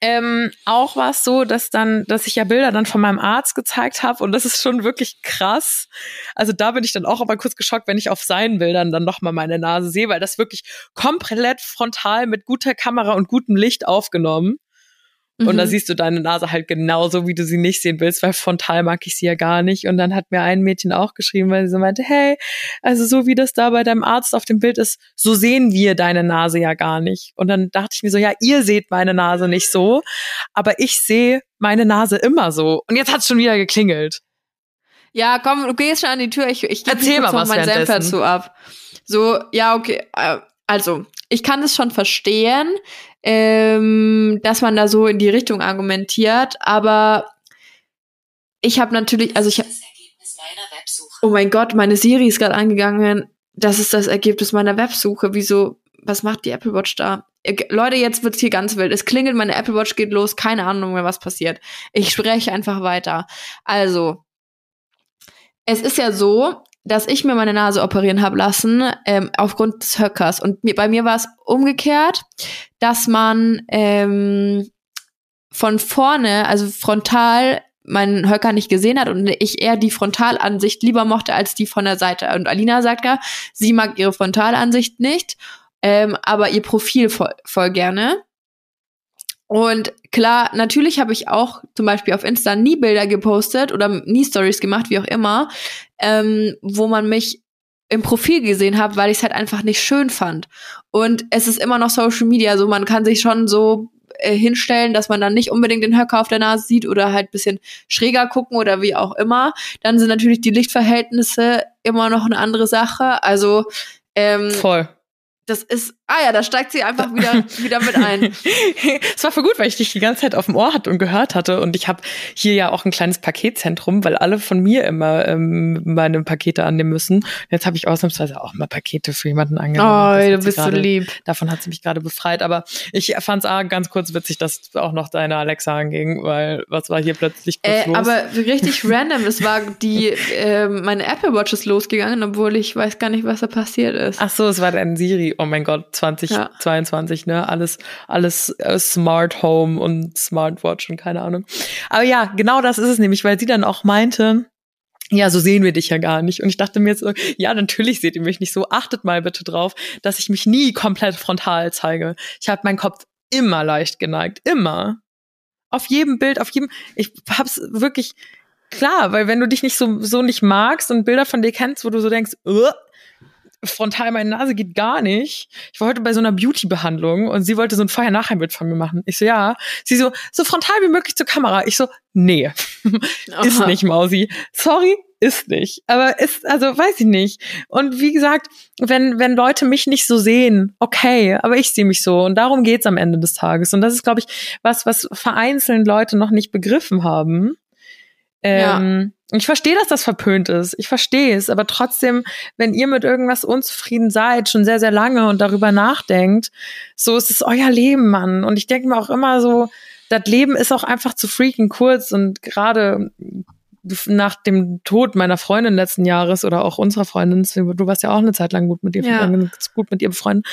Ähm, auch war es so, dass dann, dass ich ja Bilder dann von meinem Arzt gezeigt habe und das ist schon wirklich krass. Also da bin ich dann auch aber kurz geschockt, wenn ich auf seinen Bildern dann nochmal meine Nase sehe, weil das wirklich komplett frontal mit guter Kamera und gutem Licht aufgenommen. Und da mhm. siehst du deine Nase halt genauso, wie du sie nicht sehen willst, weil frontal mag ich sie ja gar nicht. Und dann hat mir ein Mädchen auch geschrieben, weil sie so meinte, hey, also so wie das da bei deinem Arzt auf dem Bild ist, so sehen wir deine Nase ja gar nicht. Und dann dachte ich mir so, ja, ihr seht meine Nase nicht so, aber ich sehe meine Nase immer so. Und jetzt hat's schon wieder geklingelt. Ja, komm, du gehst schon an die Tür. Ich, ich gebe mal was mein Senf dazu ab. So, ja, okay. Äh, also, ich kann das schon verstehen ähm, dass man da so in die Richtung argumentiert, aber ich habe natürlich, also ich habe Oh mein Gott, meine Siri ist gerade angegangen. Das ist das Ergebnis meiner Websuche. Wieso? Was macht die Apple Watch da? Leute, jetzt wird's hier ganz wild. Es klingelt, meine Apple Watch geht los, keine Ahnung mehr, was passiert. Ich spreche einfach weiter. Also, es ist ja so, dass ich mir meine Nase operieren habe lassen ähm, aufgrund des Höckers. Und mir, bei mir war es umgekehrt, dass man ähm, von vorne, also frontal, meinen Höcker nicht gesehen hat und ich eher die Frontalansicht lieber mochte als die von der Seite. Und Alina sagt ja, sie mag ihre Frontalansicht nicht, ähm, aber ihr Profil voll, voll gerne. Und klar, natürlich habe ich auch zum Beispiel auf Insta nie Bilder gepostet oder nie Stories gemacht, wie auch immer, ähm, wo man mich im Profil gesehen hat, weil ich es halt einfach nicht schön fand. Und es ist immer noch Social Media, so man kann sich schon so äh, hinstellen, dass man dann nicht unbedingt den Höcker auf der Nase sieht oder halt bisschen schräger gucken oder wie auch immer. Dann sind natürlich die Lichtverhältnisse immer noch eine andere Sache. Also ähm, voll das ist, ah ja, da steigt sie einfach wieder, wieder mit ein. Es war voll gut, weil ich dich die ganze Zeit auf dem Ohr hatte und gehört hatte. Und ich habe hier ja auch ein kleines Paketzentrum, weil alle von mir immer ähm, meine Pakete annehmen müssen. Jetzt habe ich ausnahmsweise auch mal Pakete für jemanden angenommen. Oh, du bist grade, so lieb. Davon hat sie mich gerade befreit. Aber ich fand es ganz kurz witzig, dass auch noch deine Alexa anging, weil was war hier plötzlich äh, los? Aber richtig random. Es war die, äh, meine Apple Watch ist losgegangen, obwohl ich weiß gar nicht, was da passiert ist. Ach so, es war dein Siri oh mein Gott, 2022, ja. ne? Alles, alles äh, Smart Home und Smartwatch und keine Ahnung. Aber ja, genau das ist es nämlich, weil sie dann auch meinte, ja, so sehen wir dich ja gar nicht. Und ich dachte mir jetzt, so, ja, natürlich seht ihr mich nicht so. Achtet mal bitte drauf, dass ich mich nie komplett frontal zeige. Ich habe meinen Kopf immer leicht geneigt, immer. Auf jedem Bild, auf jedem, ich hab's wirklich klar, weil wenn du dich nicht so so nicht magst und Bilder von dir kennst, wo du so denkst, frontal meine Nase geht gar nicht. Ich war heute bei so einer Beauty-Behandlung und sie wollte so ein Vorher-Nachher-Bild von mir machen. Ich so, ja. Sie so, so frontal wie möglich zur Kamera. Ich so, nee. ist nicht, Mausi. Sorry, ist nicht. Aber ist, also weiß ich nicht. Und wie gesagt, wenn, wenn Leute mich nicht so sehen, okay, aber ich sehe mich so. Und darum geht's am Ende des Tages. Und das ist, glaube ich, was, was vereinzelt Leute noch nicht begriffen haben. Ähm, ja. Ich verstehe, dass das verpönt ist. Ich verstehe es. Aber trotzdem, wenn ihr mit irgendwas unzufrieden seid, schon sehr, sehr lange und darüber nachdenkt, so ist es euer Leben, Mann. Und ich denke mir auch immer so, das Leben ist auch einfach zu freaking kurz und gerade nach dem Tod meiner Freundin letzten Jahres oder auch unserer Freundin, du warst ja auch eine Zeit lang gut mit ihr, Ja. gut mit ihr befreundet,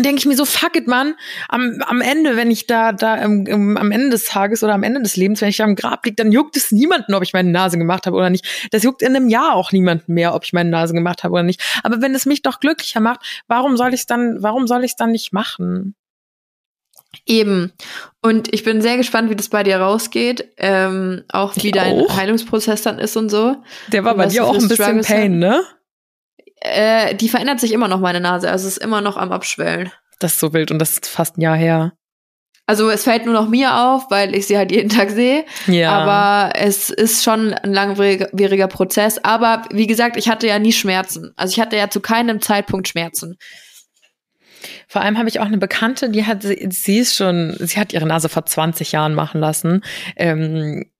dann denke ich mir so, fuck it, Mann, am, am Ende, wenn ich da, da im, im, am Ende des Tages oder am Ende des Lebens, wenn ich da im Grab liege, dann juckt es niemanden, ob ich meine Nase gemacht habe oder nicht. Das juckt in einem Jahr auch niemanden mehr, ob ich meine Nase gemacht habe oder nicht. Aber wenn es mich doch glücklicher macht, warum soll ich es dann, warum soll ich es dann nicht machen? Eben. Und ich bin sehr gespannt, wie das bei dir rausgeht. Ähm, auch wie Ich dein auch. Heilungsprozess dann ist und so. Der war Und bei dir auch ein bisschen Struggles Pain, ne? Äh, die verändert sich immer noch, meine Nase. Also es ist immer noch am Abschwellen. Das ist so wild und das ist fast ein Jahr her. Also es fällt nur noch mir auf, weil ich sie halt jeden Tag sehe. Ja. Aber es ist schon ein langwieriger Prozess. Aber wie gesagt, ich hatte ja nie Schmerzen. Also ich hatte ja zu keinem Zeitpunkt Schmerzen. Vor allem habe ich auch eine Bekannte, die hat, sie ist schon, sie hat ihre Nase vor 20 Jahren machen lassen. Ähm,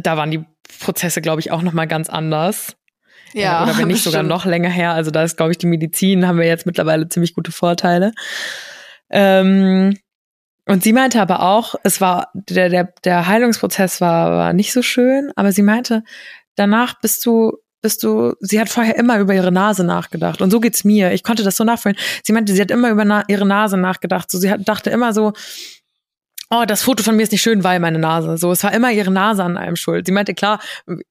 da waren die Prozesse, glaube ich, auch noch mal ganz anders. Ja. Äh, Oder wenn nicht sogar noch länger her. Also da ist, glaube ich, die Medizin, haben wir jetzt mittlerweile ziemlich gute Vorteile. Ähm, und sie meinte aber auch, es war, der, der, der Heilungsprozess war, war nicht so schön, aber sie meinte, danach bist du, bist du, sie hat vorher immer über ihre Nase nachgedacht. Und so geht's mir. Ich konnte das so nachfühlen. Sie meinte, sie hat immer über na ihre Nase nachgedacht. So, sie hat, dachte immer so, oh, das Foto von mir ist nicht schön, weil meine Nase. So, es war immer ihre Nase an allem schuld. Sie meinte, klar,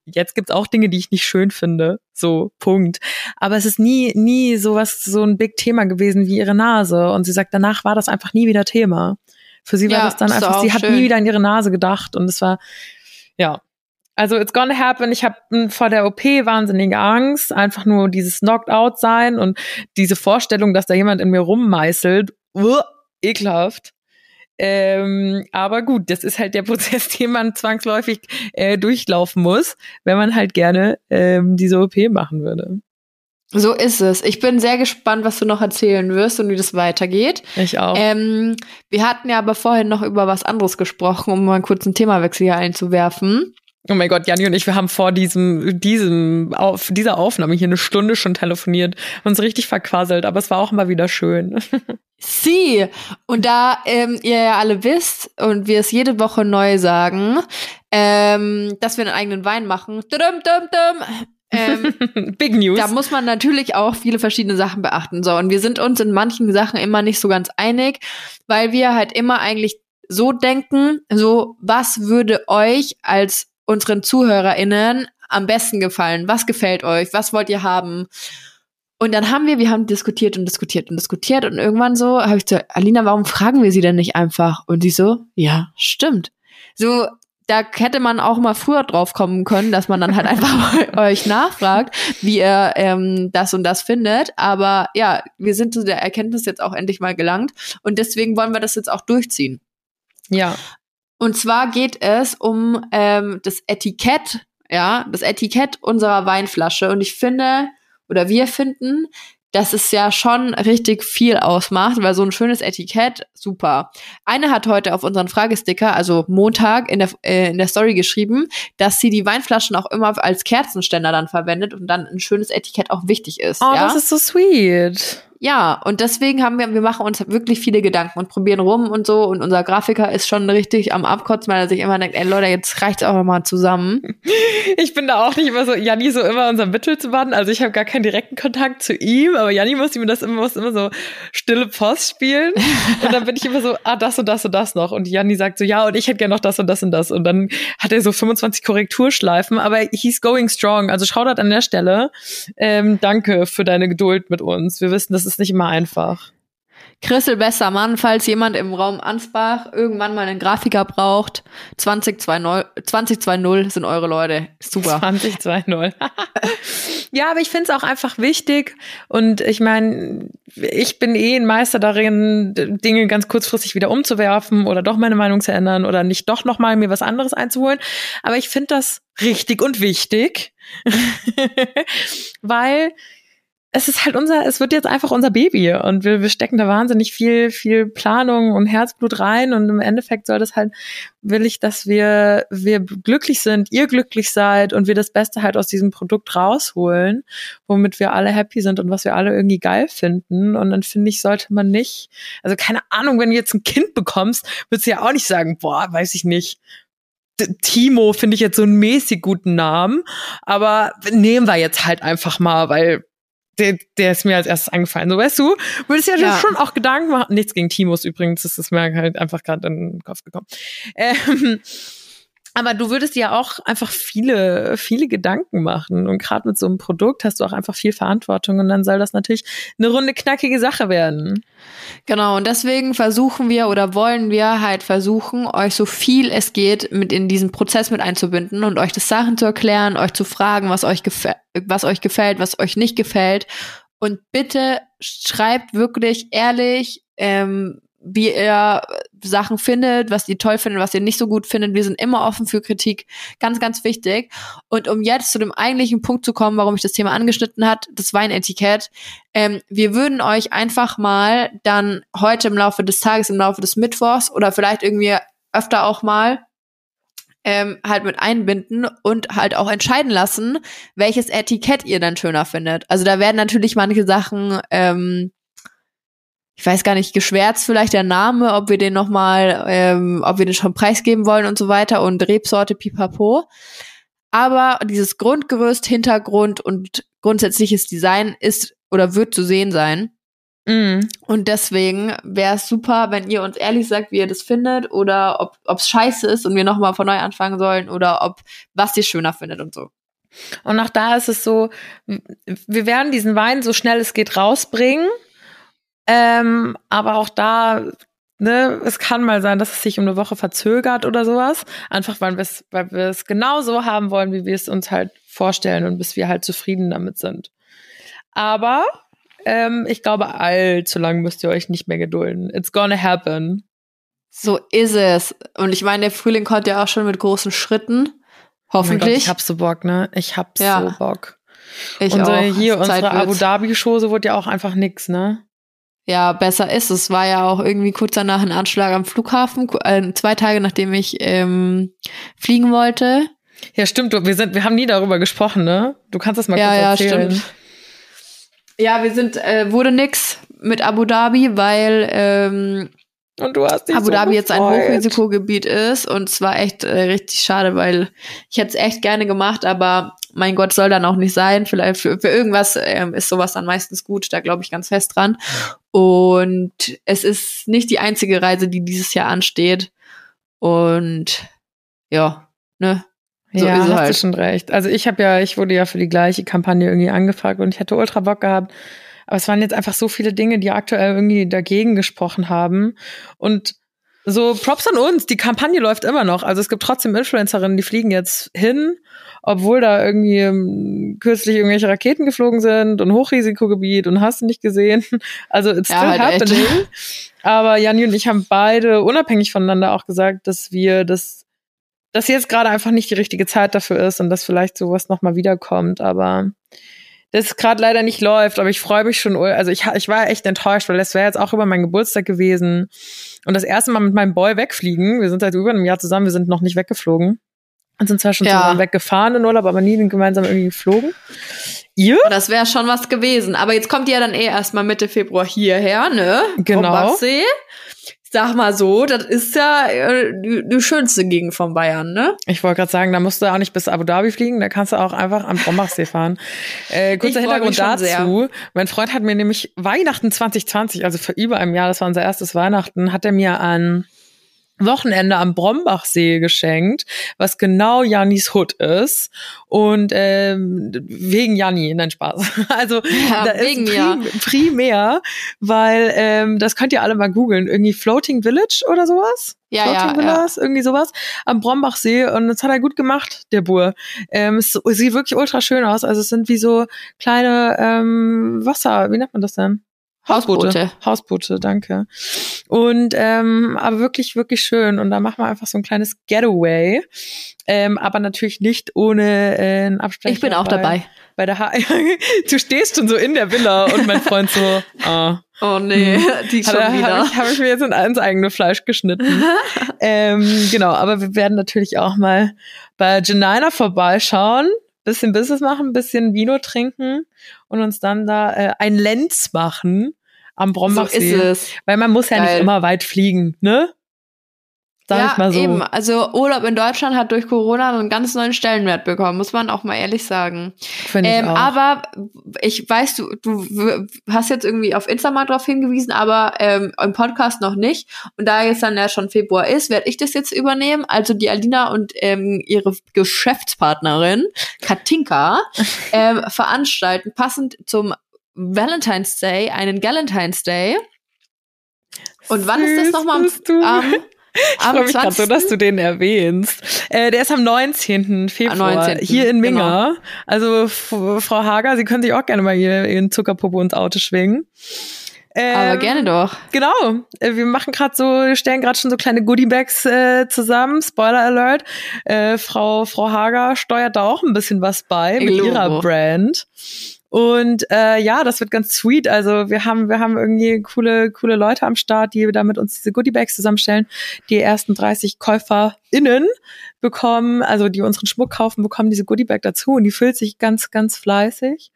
jetzt gibt's auch Dinge, die ich nicht schön finde. So, Punkt. Aber es ist nie, nie sowas, so ein Big Thema gewesen wie ihre Nase. Und sie sagt, danach war das einfach nie wieder Thema. Für sie war Ja, das dann einfach, sie auch hat schön. nie wieder an ihre Nase gedacht. Und es war, ja. Also, it's gonna happen. Ich habe vor der OP wahnsinnige Angst. Einfach nur dieses Knocked out sein und diese Vorstellung, dass da jemand in mir rummeißelt. Uah, ekelhaft. Ähm, aber gut, das ist halt der Prozess, den man zwangsläufig äh, durchlaufen muss, wenn man halt gerne ähm, diese OP machen würde. So ist es. Ich bin sehr gespannt, was du noch erzählen wirst und wie das weitergeht. Ich auch. Ähm, wir hatten ja aber vorhin noch über was anderes gesprochen, um mal einen kurzen Themawechsel hier einzuwerfen. Oh mein Gott, Janni und ich, wir haben vor diesem, diesem, auf dieser Aufnahme hier eine Stunde schon telefoniert, uns richtig verquasselt, aber es war auch mal wieder schön. Sie! Und da ähm, ihr ja alle wisst und wir es jede Woche neu sagen, ähm, dass wir einen eigenen Wein machen. Dum, dum, dum. Ähm, Big News. Da muss man natürlich auch viele verschiedene Sachen beachten. So, und wir sind uns in manchen Sachen immer nicht so ganz einig, weil wir halt immer eigentlich so denken, so, was würde euch als unseren ZuhörerInnen am besten gefallen? Was gefällt euch? Was wollt ihr haben? Und dann haben wir, wir haben diskutiert und diskutiert und diskutiert und irgendwann so habe ich zu Alina, warum fragen wir sie denn nicht einfach? Und sie so, ja, stimmt. So, da hätte man auch mal früher drauf kommen können, dass man dann halt einfach euch nachfragt, wie ihr ähm, das und das findet. Aber ja, wir sind zu der Erkenntnis jetzt auch endlich mal gelangt und deswegen wollen wir das jetzt auch durchziehen. ja. Und zwar geht es um ähm, das Etikett, ja, das Etikett unserer Weinflasche. Und ich finde, oder wir finden, dass es ja schon richtig viel ausmacht, weil so ein schönes Etikett, super. Eine hat heute auf unseren Fragesticker, also Montag, in der, äh, in der Story geschrieben, dass sie die Weinflaschen auch immer als Kerzenständer dann verwendet und dann ein schönes Etikett auch wichtig ist. Oh, ja? das ist so sweet. Ja, und deswegen haben wir, wir machen uns wirklich viele Gedanken und probieren rum und so. Und unser Grafiker ist schon richtig am Abkotzen, weil er sich immer denkt, ey Leute, jetzt reicht's auch mal zusammen. Ich bin da auch nicht immer so, Janni so immer unser Mittelzuwand. Also ich habe gar keinen direkten Kontakt zu ihm, aber Janni muss ihm das immer, muss immer so stille Post spielen. Und dann bin ich immer so, ah, das und das und das noch. Und Janni sagt so, ja, und ich hätte gerne noch das und das und das. Und dann hat er so 25 Korrekturschleifen, aber he's going strong. Also Shoutout an der Stelle. Ähm, danke für deine Geduld mit uns. Wir wissen, das ist nicht immer einfach. Christel besser Mann, falls jemand im Raum Ansbach irgendwann mal einen Grafiker braucht, 2020, 2020 sind eure Leute. Super. 2020. ja, aber ich finde es auch einfach wichtig. Und ich meine, ich bin eh ein Meister darin, Dinge ganz kurzfristig wieder umzuwerfen oder doch meine Meinung zu ändern oder nicht doch nochmal mir was anderes einzuholen. Aber ich finde das richtig und wichtig, weil es ist halt unser, es wird jetzt einfach unser Baby und wir, wir stecken da wahnsinnig viel, viel Planung und Herzblut rein und im Endeffekt soll das halt, will ich, dass wir, wir glücklich sind, ihr glücklich seid und wir das Beste halt aus diesem Produkt rausholen, womit wir alle happy sind und was wir alle irgendwie geil finden. Und dann finde ich, sollte man nicht, also keine Ahnung, wenn du jetzt ein Kind bekommst, würdest du ja auch nicht sagen, boah, weiß ich nicht, Timo finde ich jetzt so einen mäßig guten Namen, aber nehmen wir jetzt halt einfach mal, weil der, der ist mir als erstes eingefallen. So, weißt du, würdest ja, ja. schon auch Gedanken machen. Nichts gegen Timos übrigens, das ist mir halt einfach gerade in den Kopf gekommen. Ähm, aber du würdest dir auch einfach viele, viele Gedanken machen. Und gerade mit so einem Produkt hast du auch einfach viel Verantwortung. Und dann soll das natürlich eine runde, knackige Sache werden. Genau. Und deswegen versuchen wir oder wollen wir halt versuchen, euch so viel es geht mit in diesen Prozess mit einzubinden und euch das Sachen zu erklären, euch zu fragen, was euch gefällt, was euch gefällt, was euch nicht gefällt. Und bitte schreibt wirklich ehrlich, ähm, wie ihr Sachen findet, was ihr toll findet, was ihr nicht so gut findet. Wir sind immer offen für Kritik. Ganz, ganz wichtig. Und um jetzt zu dem eigentlichen Punkt zu kommen, warum ich das Thema angeschnitten hat, das Weinetikett. Ähm, wir würden euch einfach mal dann heute im Laufe des Tages, im Laufe des Mittwochs oder vielleicht irgendwie öfter auch mal ähm, halt mit einbinden und halt auch entscheiden lassen, welches Etikett ihr dann schöner findet. Also da werden natürlich manche Sachen ähm, ich weiß gar nicht, geschwärzt vielleicht der Name, ob wir den nochmal, ähm, ob wir den schon preisgeben wollen und so weiter und Rebsorte pipapo. Aber dieses Grundgerüst, Hintergrund und grundsätzliches Design ist oder wird zu sehen sein. Mm. Und deswegen wäre es super, wenn ihr uns ehrlich sagt, wie ihr das findet oder ob es scheiße ist und wir nochmal von neu anfangen sollen oder ob was ihr schöner findet und so. Und auch da ist es so, wir werden diesen Wein so schnell es geht rausbringen. Ähm, aber auch da, ne, es kann mal sein, dass es sich um eine Woche verzögert oder sowas. Einfach weil wir es, weil wir es genau so haben wollen, wie wir es uns halt vorstellen und bis wir halt zufrieden damit sind. Aber ähm, ich glaube, allzu lang müsst ihr euch nicht mehr gedulden. It's gonna happen. So ist es. Und ich meine, der Frühling kommt ja auch schon mit großen Schritten. Hoffentlich. Oh Gott, ich hab so Bock, ne? Ich hab ja. so Bock. Ich unsere, auch. Hier, unsere Abu Dhabi-Show, so wurde ja auch einfach nix, ne? Ja besser ist. Es war ja auch irgendwie kurz danach ein Anschlag am Flughafen, äh, zwei Tage nachdem ich ähm, fliegen wollte. Ja, stimmt. Wir sind, wir haben nie darüber gesprochen, ne? Du kannst das mal ja, kurz ja, erzählen. Stimmt. Ja, wir sind, äh, wurde nix mit Abu Dhabi, weil ähm, und du hast dich Abu so Dhabi jetzt ein Hochrisikogebiet ist und es war echt äh, richtig schade, weil ich hätte es echt gerne gemacht, aber mein Gott soll dann auch nicht sein. Vielleicht für, für irgendwas ähm, ist sowas dann meistens gut, da glaube ich ganz fest dran. Und es ist nicht die einzige Reise, die dieses Jahr ansteht. Und ja, ne? So ja, ist hast halt. du schon recht. Also ich habe ja, ich wurde ja für die gleiche Kampagne irgendwie angefragt und ich hatte ultra Bock gehabt. Aber es waren jetzt einfach so viele Dinge, die aktuell irgendwie dagegen gesprochen haben. Und so Props an uns, die Kampagne läuft immer noch. Also es gibt trotzdem Influencerinnen, die fliegen jetzt hin, obwohl da irgendwie ähm, kürzlich irgendwelche Raketen geflogen sind und Hochrisikogebiet und hast du nicht gesehen. Also it's still ja, halt happening. Echt. Aber Janni und ich haben beide unabhängig voneinander auch gesagt, dass wir das, dass jetzt gerade einfach nicht die richtige Zeit dafür ist und dass vielleicht sowas nochmal wiederkommt. Aber das gerade leider nicht läuft, aber ich freue mich schon. Also ich, ich war echt enttäuscht, weil das wäre jetzt auch über meinen Geburtstag gewesen. Und das erste Mal mit meinem Boy wegfliegen. Wir sind seit über einem Jahr zusammen, wir sind noch nicht weggeflogen. Und sind zwar schon ja. zusammen weggefahren in Urlaub, aber nie gemeinsam irgendwie geflogen. Ihr? Das wäre schon was gewesen. Aber jetzt kommt ihr ja dann eh erstmal Mitte Februar hierher, ne? Genau sag mal so, das ist ja äh, die, die, schönste Gegend von Bayern, ne? Ich wollte gerade sagen, da musst du auch nicht bis Abu Dhabi fliegen, da kannst du auch einfach am Brombachsee fahren. Äh, kurzer Hintergrund dazu. Sehr. Mein Freund hat mir nämlich Weihnachten 2020, also für über einem Jahr, das war unser erstes Weihnachten, hat er mir an Wochenende am Brombachsee geschenkt, was genau Jannis Hut ist. Und ähm, wegen Janni, nein Spaß. Also ja, da wegen ist prim, primär, weil ähm, das könnt ihr alle mal googeln, irgendwie Floating Village oder sowas. Ja, Floating ja, Villas, ja. irgendwie sowas am Brombachsee und das hat er gut gemacht, der Bur. Ähm, es sieht wirklich ultra schön aus. Also es sind wie so kleine ähm, Wasser, wie nennt man das denn? Hausboote. Hausboote, danke. Und ähm, aber wirklich, wirklich schön. Und da machen wir einfach so ein kleines Getaway. Ähm, aber natürlich nicht ohne äh, einen Absprechen. Ich bin auch bei, dabei. Bei der ha du stehst schon so in der Villa und mein Freund so, ah. Oh nee, hm. die schon Hat, wieder. Habe ich, hab ich mir jetzt ins eigene Fleisch geschnitten. ähm, genau, aber wir werden natürlich auch mal bei Janina vorbeischauen bisschen Business machen, bisschen Vino trinken und uns dann da äh, ein Lenz machen am Brombachsee. So ist es. Weil man muss ja Geil. nicht immer weit fliegen, ne? Sag ja, ich mal so. eben. Also Urlaub in Deutschland hat durch Corona einen ganz neuen Stellenwert bekommen, muss man auch mal ehrlich sagen. Finde ich Ähm, auch. aber ich weiß, du, du hast jetzt irgendwie auf Insta mal drauf hingewiesen, aber ähm, im Podcast noch nicht. Und da jetzt dann ja schon Februar ist, werde ich das jetzt übernehmen. Also die Alina und ähm, ihre Geschäftspartnerin Katinka ähm, veranstalten passend zum Valentine's Day einen Galentine's Day. Und wann ist das nochmal? Am, bist du. am, Ich freue mich gerade so, 20.. dass du den erwähnst. Äh, der ist am 19. Februar 19., hier in genau. Minga. Also F Frau Hager, Sie können sich auch gerne mal hier Ihren Zuckerpopo ins Auto schwingen. Aber Ähm, gerne doch. Genau. Äh, Wir machen gerade so, stellen gerade schon so kleine Goodiebags äh, zusammen. Spoiler Alert. Äh, Frau Frau Hager steuert da auch ein bisschen was bei mit Logo. ihrer Brand. Und äh, ja, das wird ganz sweet. Also wir haben wir haben irgendwie coole coole Leute am Start, die da mit uns diese Goodiebags zusammenstellen. Die ersten 30 KäuferInnen bekommen, also die unseren Schmuck kaufen, bekommen diese Goodiebag dazu und die füllt sich ganz ganz fleißig.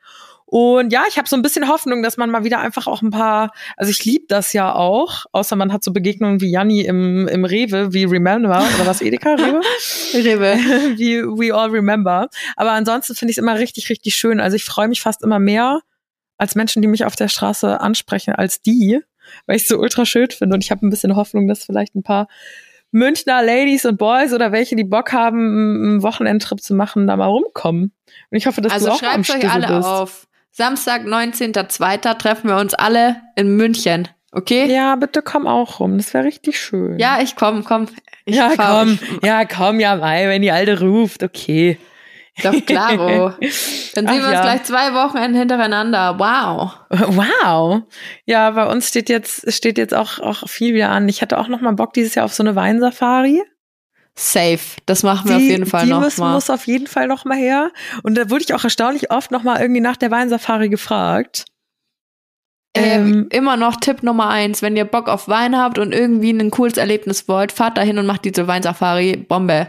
Und ja, ich habe so ein bisschen Hoffnung, dass man mal wieder einfach auch ein paar, also ich lieb das ja auch, außer man hat so Begegnungen wie Janni im, im Rewe, wie Remember, oder was, Edeka, Rewe? Rewe. wie We All Remember. Aber ansonsten finde ich es immer richtig, richtig schön. Also ich freue mich fast immer mehr als Menschen, die mich auf der Straße ansprechen, als die, weil ich es so ultra schön finde. Und ich habe ein bisschen Hoffnung, dass vielleicht ein paar Münchner Ladies und Boys oder welche, die Bock haben, einen Wochenendtrip zu machen, da mal rumkommen. Und ich hoffe, dass Also du auch am schreibt euch alle auf. Samstag, 19.02. treffen wir uns alle in München. Okay? Ja, bitte komm auch rum. Das wäre richtig schön. Ja, ich komm, komm. Ich ja, fahr- komm. Ja, komm, ja, Mai, wenn die Alte ruft, okay. Doch, klaro. Dann sehen Ach wir uns ja. gleich zwei Wochenenden hintereinander. Wow. Wow. Ja, bei uns steht jetzt, steht jetzt auch, auch viel wieder an. Ich hatte auch noch mal Bock dieses Jahr auf so eine Weinsafari. Safe. Das machen wir auf jeden Fall die noch muss, mal. muss auf jeden Fall noch mal her. Und da wurde ich auch erstaunlich oft noch mal irgendwie nach der Weinsafari gefragt. Ähm, immer noch Tipp Nummer eins. Wenn ihr Bock auf Wein habt und irgendwie ein cooles Erlebnis wollt, fahrt dahin und macht diese Weinsafari. Bombe.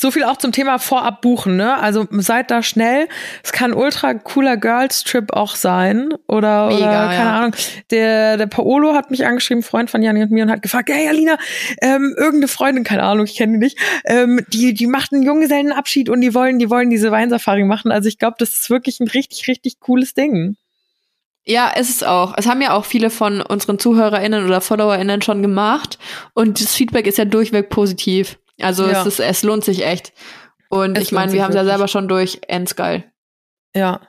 So viel auch zum Thema vorab buchen, ne? Also seid da schnell. Es kann ein ultra cooler Girls Trip auch sein oder Mega, oder keine ja. Ahnung. Der der Paolo hat mich angeschrieben, Freund von Janni und mir und hat gefragt, hey Alina, ähm, irgendeine Freundin, keine Ahnung, ich kenne die nicht, ähm, die die macht einen Junggesellenabschied und die wollen die wollen diese Weinsafari machen. Also ich glaube, das ist wirklich ein richtig richtig cooles Ding. Ja, ist es auch. Es haben ja auch viele von unseren ZuhörerInnen oder FollowerInnen schon gemacht. Und das Feedback ist ja durchweg positiv. Also Ja. es, ist, es lohnt sich echt. Und Es ich meine, wir haben es ja selber schon durch. Endgeil. Ja.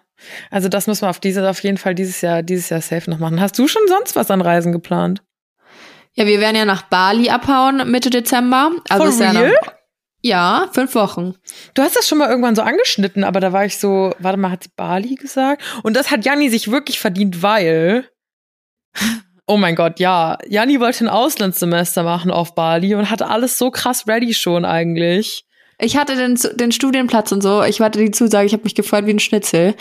Also das müssen wir auf diese auf jeden Fall dieses Jahr dieses Jahr safe noch machen. Hast du schon sonst was an Reisen geplant? Ja, wir werden ja nach Bali abhauen Mitte Dezember. Also For ist ja, real? noch, ja, fünf Wochen. Du hast das schon mal irgendwann so angeschnitten, aber da war ich so, warte mal, hat sie Bali gesagt? Und das hat Janni sich wirklich verdient, weil, oh mein Gott, ja, Janni wollte ein Auslandssemester machen auf Bali und hatte alles so krass ready schon eigentlich. Ich hatte den, den Studienplatz und so. Ich hatte die Zusage, ich habe mich gefreut wie ein Schnitzel.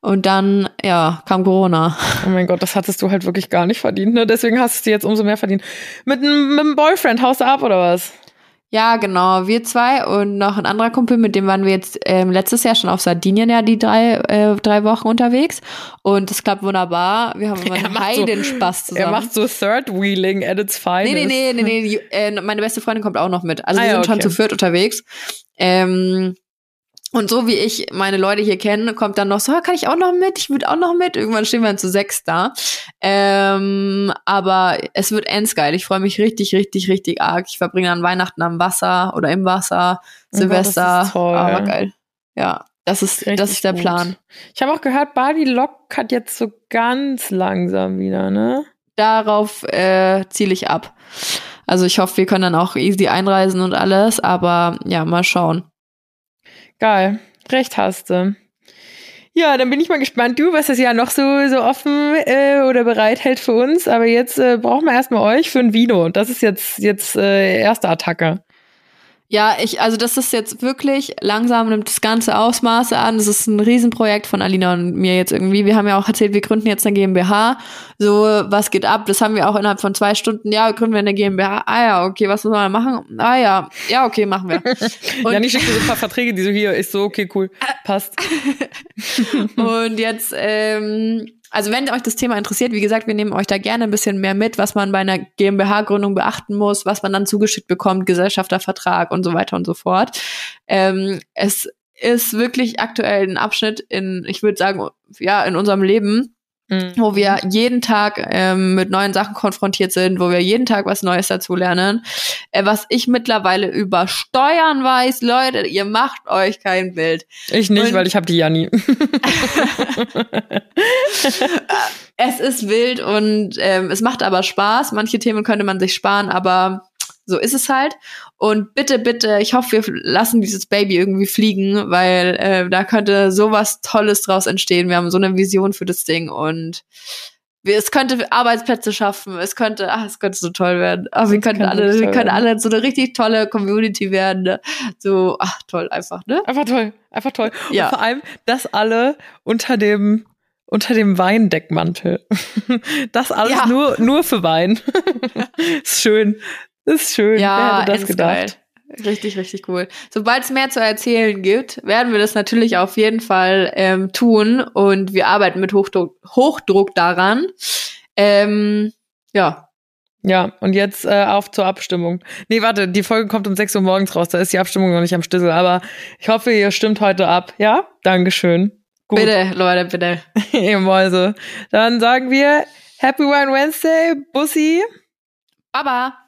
Und dann, ja, kam Corona. Oh mein Gott, das hattest du halt wirklich gar nicht verdient, ne? Deswegen hast du es dir jetzt umso mehr verdient. Mit einem, mit einem Boyfriend, haust du ab oder was? Ja, genau. Wir zwei und noch ein anderer Kumpel, mit dem waren wir jetzt ähm, letztes Jahr schon auf Sardinien ja die drei, äh, drei Wochen unterwegs. Und das klappt wunderbar. Wir haben immer Er einen macht so- Heidenspaß zusammen. Er macht so Third Wheeling at its finest. nee, nee, nee, nee, nee. Die, äh, meine beste Freundin kommt auch noch mit. Also Ah wir ja, sind schon okay. zu viert unterwegs. Ähm, und so wie ich meine Leute hier kenne, kommt dann noch so, "Ah, kann ich auch noch mit? Ich würde auch noch mit. Irgendwann stehen wir dann zu sechs da. Ähm, aber es wird endgeil. Ich freue mich richtig, richtig, richtig arg. Ich verbringe dann Weihnachten am Wasser oder im Wasser, Oh Silvester. ist toll. Aber geil. Ja, das ist, das ist der gut. Plan. Ich habe auch gehört, Bali lockert jetzt so ganz langsam wieder, ne? Darauf äh, ziele ich ab. Also ich hoffe, wir können dann auch easy einreisen und alles, aber ja, mal schauen. Geil. Recht hast du. Ja, dann bin ich mal gespannt, du, was das Jahr noch so, so offen äh, oder bereithält für uns. Aber jetzt äh, brauchen wir erstmal euch für ein Vino. Das ist jetzt, jetzt äh, erste Attacke. Ja, ich, also das ist jetzt wirklich langsam nimmt das ganze Ausmaße an. Das ist ein Riesenprojekt von Alina und mir jetzt irgendwie. Wir haben ja auch erzählt, wir gründen jetzt eine GmbH. So, was geht ab? Das haben wir auch innerhalb von zwei Stunden. Ja, gründen wir eine GmbH. Ah ja, okay, was müssen wir machen? Ah ja, ja, okay, machen wir. Und, schickt mir so ein paar Verträge, die so hier ist so, okay, cool, passt. und jetzt ähm, also wenn euch das Thema interessiert, wie gesagt, wir nehmen euch da gerne ein bisschen mehr mit, was man bei einer GmbH-Gründung beachten muss, was man dann zugeschickt bekommt, Gesellschaftervertrag und so weiter und so fort. Ähm, es ist wirklich aktuell ein Abschnitt in, ich würde sagen, ja, in unserem Leben, mhm. wo wir jeden Tag ähm, mit neuen Sachen konfrontiert sind, wo wir jeden Tag was Neues dazu lernen. Äh, was ich mittlerweile über Steuern weiß, Leute, ihr macht euch kein Bild. Ich nicht, Und weil ich habe die Janni. es ist wild und ähm, es macht aber Spaß. Manche Themen könnte man sich sparen, aber so ist es halt. Und bitte, bitte, ich hoffe, wir lassen dieses Baby irgendwie fliegen, weil äh, da könnte sowas Tolles draus entstehen. Wir haben so eine Vision für das Ding und wir, es könnte Arbeitsplätze schaffen, es könnte, ach, es könnte so toll werden. Ach, wir könnten alle, wir können alle so eine richtig tolle Community werden. Ne? So, ach toll, einfach, ne? Einfach toll, einfach toll. Ja. Und vor allem, dass alle unter dem unter dem Weindeckmantel. Das alles ja. nur, nur für Wein. ist schön. Ist schön. Ja, Wer hätte das gedacht? Geil. Richtig, richtig cool. Sobald es mehr zu erzählen gibt, werden wir das natürlich auf jeden Fall ähm, tun und wir arbeiten mit Hochdruck, Hochdruck daran. Ähm, ja. Ja, und jetzt äh, auf zur Abstimmung. Nee, warte, die Folge kommt um 6 Uhr morgens raus, da ist die Abstimmung noch nicht am Stissel, aber ich hoffe, ihr stimmt heute ab. Ja? Dankeschön. Gut. Bitte, Leute, bitte. ihr Mäuse. Dann sagen wir Happy Wine Wednesday, Bussi. Baba.